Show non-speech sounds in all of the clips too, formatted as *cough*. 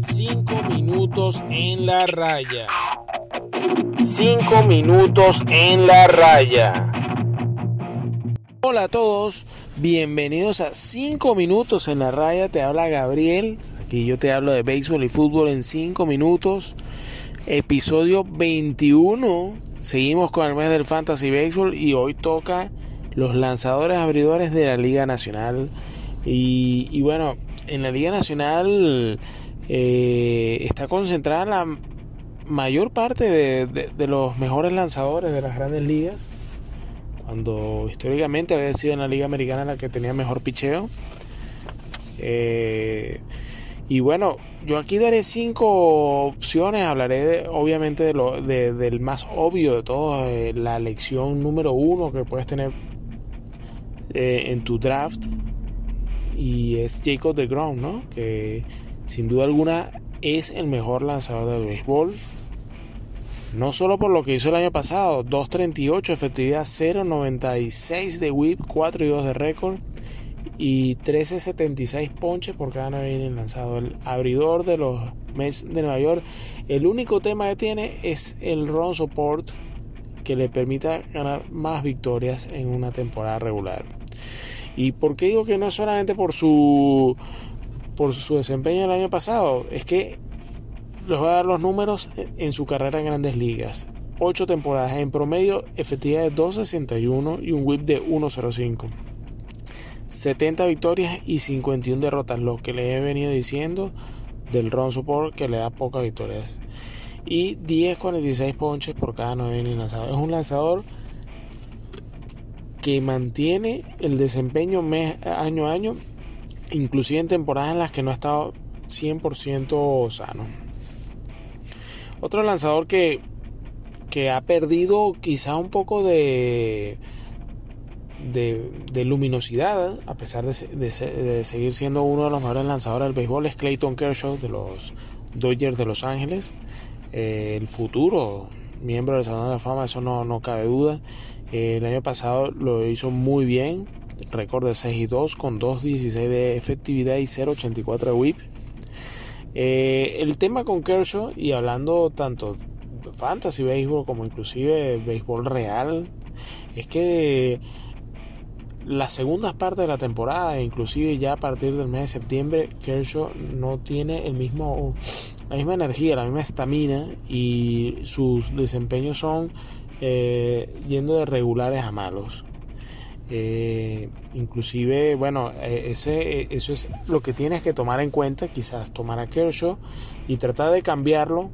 Cinco minutos en la raya. Cinco minutos en la raya. Hola a todos, bienvenidos a 5 minutos en la raya. Te habla Gabriel. Aquí yo te hablo de béisbol y fútbol en 5 minutos. Episodio 21. Seguimos con el mes del Fantasy Baseball y hoy toca los lanzadores abridores de la Liga Nacional. Y, bueno, en la Liga Nacional eh, está concentrada la mayor parte de los mejores lanzadores de las grandes ligas cuando históricamente había sido en la Liga Americana la que tenía mejor picheo. Eh, y bueno, yo aquí daré cinco opciones, hablaré obviamente de lo, del más obvio de todo, eh, la lección número uno que puedes tener en tu draft, y es Jacob de Grom, ¿no? que sin duda alguna es el mejor lanzador del béisbol no solo por lo que hizo el año pasado, 2.38, efectividad 0.96 de whip, 4 y 2 de récord y 13.76 ponches por cada 9 innings lanzado. El abridor de los Mets de Nueva York, el único tema que tiene es el run support que le permita ganar más victorias en una temporada regular. ¿Y por qué digo que no es solamente por su por su desempeño el año pasado? Es que les voy a dar los números en su carrera en grandes ligas. 8 temporadas en promedio, efectividad de 2.61 y un whip de 1.05. 70 victorias y 51 derrotas, lo que les he venido diciendo del run support que le da pocas victorias. Y 10.46 ponches por cada 9 innings lanzados. Es un lanzador que mantiene el desempeño mes, año a año, inclusive en temporadas en las que no ha estado 100% sano. Otro lanzador que, que ha perdido quizá un poco de, de, luminosidad, a pesar de, seguir siendo uno de los mejores lanzadores del béisbol, es Clayton Kershaw de los Dodgers de Los Ángeles. Eh, el futuro miembro del Salón de la Fama, eso no, no cabe duda. El año pasado lo hizo muy bien, récord de 6 y 2 con 2.16 de efectividad y 0.84 de whip. Eh, el tema con Kershaw, y hablando tanto de fantasy béisbol como inclusive béisbol real, es que las segundas partes de la temporada, inclusive ya a partir del mes de septiembre, Kershaw no tiene el mismo, la misma energía, la misma estamina y sus desempeños son eh, yendo de regulares a malos. Eh, inclusive, bueno, eh, ese, eso es lo que tienes que tomar en cuenta, quizás tomar a Kershaw y tratar de cambiarlo,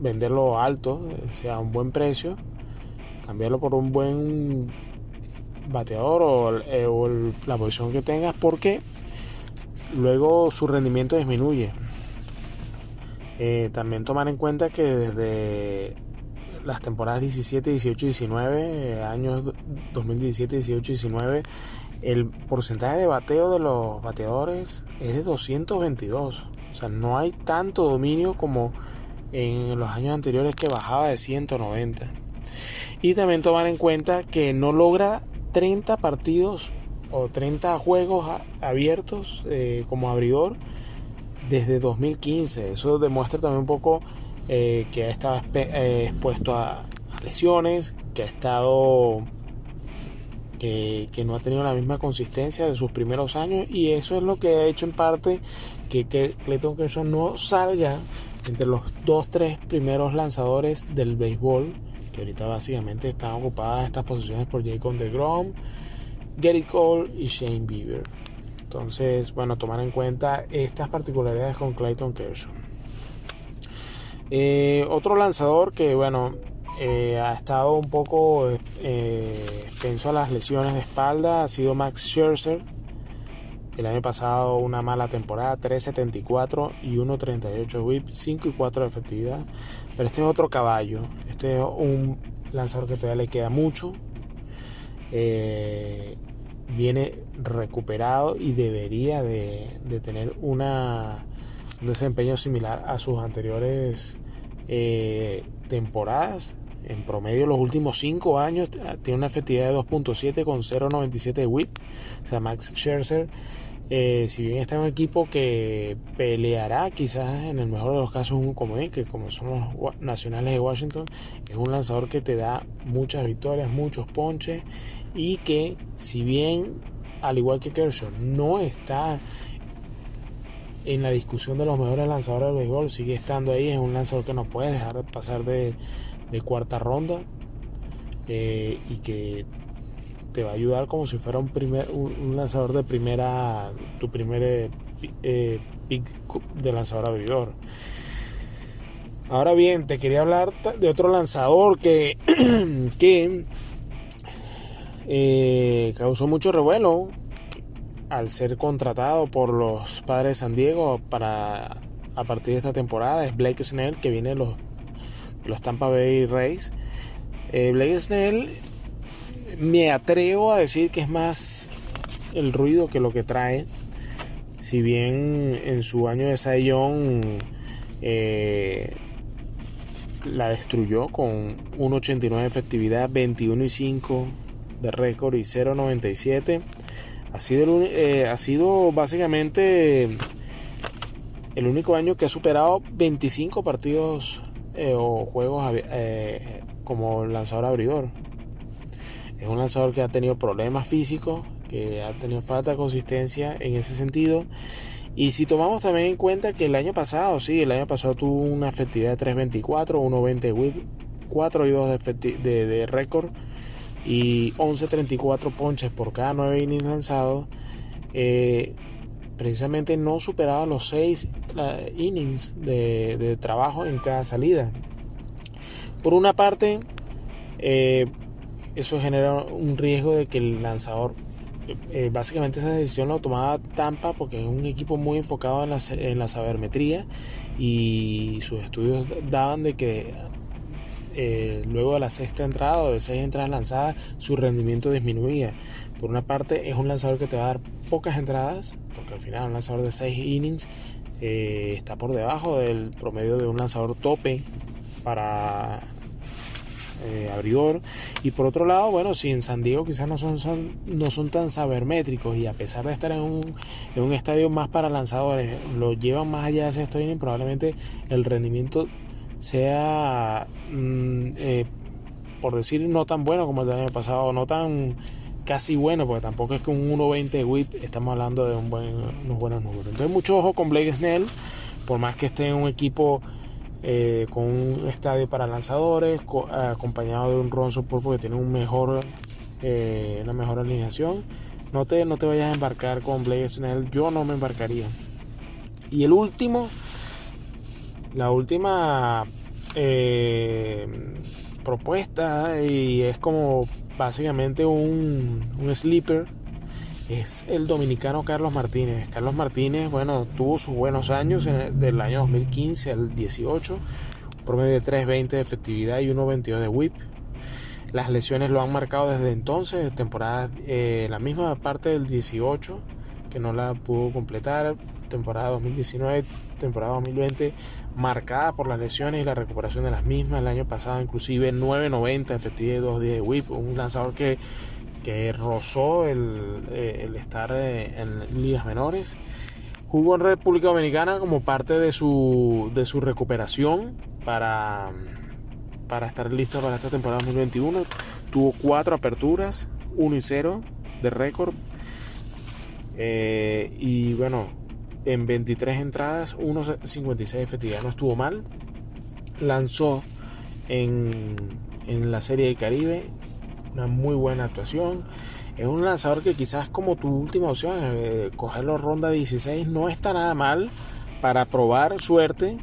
venderlo alto, sea un buen precio, cambiarlo por un buen bateador o, la posición que tengas, porque luego su rendimiento disminuye. también tomar en cuenta que desde las temporadas 17, 18, 19, años 2017, 18, 19, el porcentaje de bateo de los bateadores es de 222. O sea, no hay tanto dominio como en los años anteriores que bajaba de 190. Y también tomar en cuenta que no logra 30 partidos o 30 juegos abiertos eh, como abridor desde 2015. Eso demuestra también un poco eh, que ha estado eh, expuesto a, lesiones, que ha estado que, no ha tenido la misma consistencia de sus primeros años y eso es lo que ha hecho en parte que, Clayton Kershaw no salga entre los dos tres primeros lanzadores del béisbol que ahorita básicamente están ocupadas estas posiciones por Jacob DeGrom, Gary Cole y Shane Bieber. Entonces, bueno, tomar en cuenta estas particularidades con Clayton Kershaw. Eh, otro lanzador que, bueno, eh, ha estado un poco eh, a las lesiones de espalda ha sido Max Scherzer. El año pasado una mala temporada, 3.74 y 1.38 whip, 5 y 4 de efectividad. Pero este es otro caballo. Este es un lanzador que todavía le queda mucho. Viene recuperado y debería de, de tener una un desempeño similar a sus anteriores eh, temporadas. En promedio, los últimos 5 años tiene una efectividad de 2.7 con 0.97 de whip. O sea, Max Scherzer eh, si bien está en un equipo que peleará quizás en el mejor de los casos un comodín, que como son los nacionales de Washington, es un lanzador que te da muchas victorias, muchos ponches y que si bien al igual que Kershaw no está en la discusión de los mejores lanzadores del béisbol, sigue estando ahí, es un lanzador que no puede dejar de pasar de, cuarta ronda eh, y que te va a ayudar como si fuera un primer un, lanzador de primera tu primer eh, eh, pick de lanzador abridor. Ahora bien te quería hablar de otro lanzador que *clears throat* que causó mucho revuelo al ser contratado por los padres de San Diego para a partir de esta temporada es Blake Snell que viene de los, los Tampa Bay Rays Blake Snell me atrevo a decir que es más el ruido que lo que trae. Si bien en su año de Sayón eh, la destruyó con 1.89 de efectividad, 21 y 5 de récord y 0.97. Ha sido, eh, ha sido básicamente el único año que ha superado 25 partidos eh, o juegos como lanzador abridor. Es un lanzador que ha tenido problemas físicos, que ha tenido falta de consistencia en ese sentido. Y si tomamos también en cuenta que el año pasado, sí, el año pasado tuvo una efectividad de 3.24, 1.20 whip, 4 y 2 de, de, récord y 11.34 ponches por cada 9 innings lanzados. Eh, precisamente no superaba los 6 innings de, trabajo en cada salida. Por una parte, eh, eso genera un riesgo de que el lanzador, eh, básicamente esa decisión la tomaba Tampa porque es un equipo muy enfocado en la, en la sabermetría y sus estudios daban de que eh, luego de la sexta entrada o de seis entradas lanzadas su rendimiento disminuía. Por una parte es un lanzador que te va a dar pocas entradas, porque al final un lanzador de seis innings eh, está por debajo del promedio de un lanzador tope para eh, abridor. Y por otro lado, bueno, si en San Diego quizás no son, no son tan sabermétricos y a pesar de estar en un, en un estadio más para lanzadores, lo llevan más allá de ese estadio probablemente el rendimiento sea, mm, eh, por decir, no tan bueno como el año pasado, no tan casi bueno, porque tampoco es que un 1.20 whip estamos hablando de un buen, unos buenos números. Entonces, mucho ojo con Blake Snell, por más que esté en un equipo eh, con un estadio para lanzadores, acompañado de un Ron Support porque tiene un mejor, eh, una mejor alineación. No te, no te vayas a embarcar con Blake Snell, yo no me embarcaría. Y el último, la última eh, propuesta, y es como básicamente un, sleeper es el dominicano Carlos Martínez. Carlos Martínez, bueno, tuvo sus buenos años del año 2015 al 18, promedio de 3.20 de efectividad y 1.22 de whip. Las lesiones lo han marcado desde entonces, temporada, eh, la misma parte del 18, que no la pudo completar, temporada 2019, temporada 2020, marcada por las lesiones y la recuperación de las mismas. El año pasado, inclusive 9.90 de efectividad y 2.10 de whip, un lanzador que que rozó el, eh, estar eh, en ligas menores. Jugó en República Dominicana como parte de su, de su recuperación para, para estar listo para esta temporada 2021. Tuvo cuatro aperturas, 1 y 0 de récord. Eh, y bueno, en 23 entradas, 1.56 efectividad. No estuvo mal. Lanzó en, en la Serie del Caribe una muy buena actuación. Es un lanzador que quizás como tu última opción, eh, cogerlo ronda 16 no está nada mal para probar suerte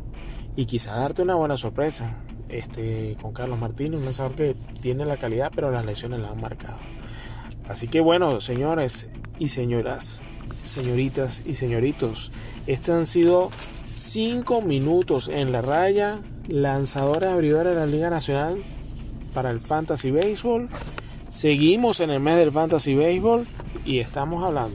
y quizás darte una buena sorpresa. Este, con Carlos Martínez, un lanzador que tiene la calidad, pero las lesiones la han marcado. Así que bueno, señores y señoras, señoritas y señoritos, estos han sido 5 minutos en la raya, lanzadores abridores de la Liga Nacional para el Fantasy Baseball. Seguimos en el mes del Fantasy Baseball y estamos hablando.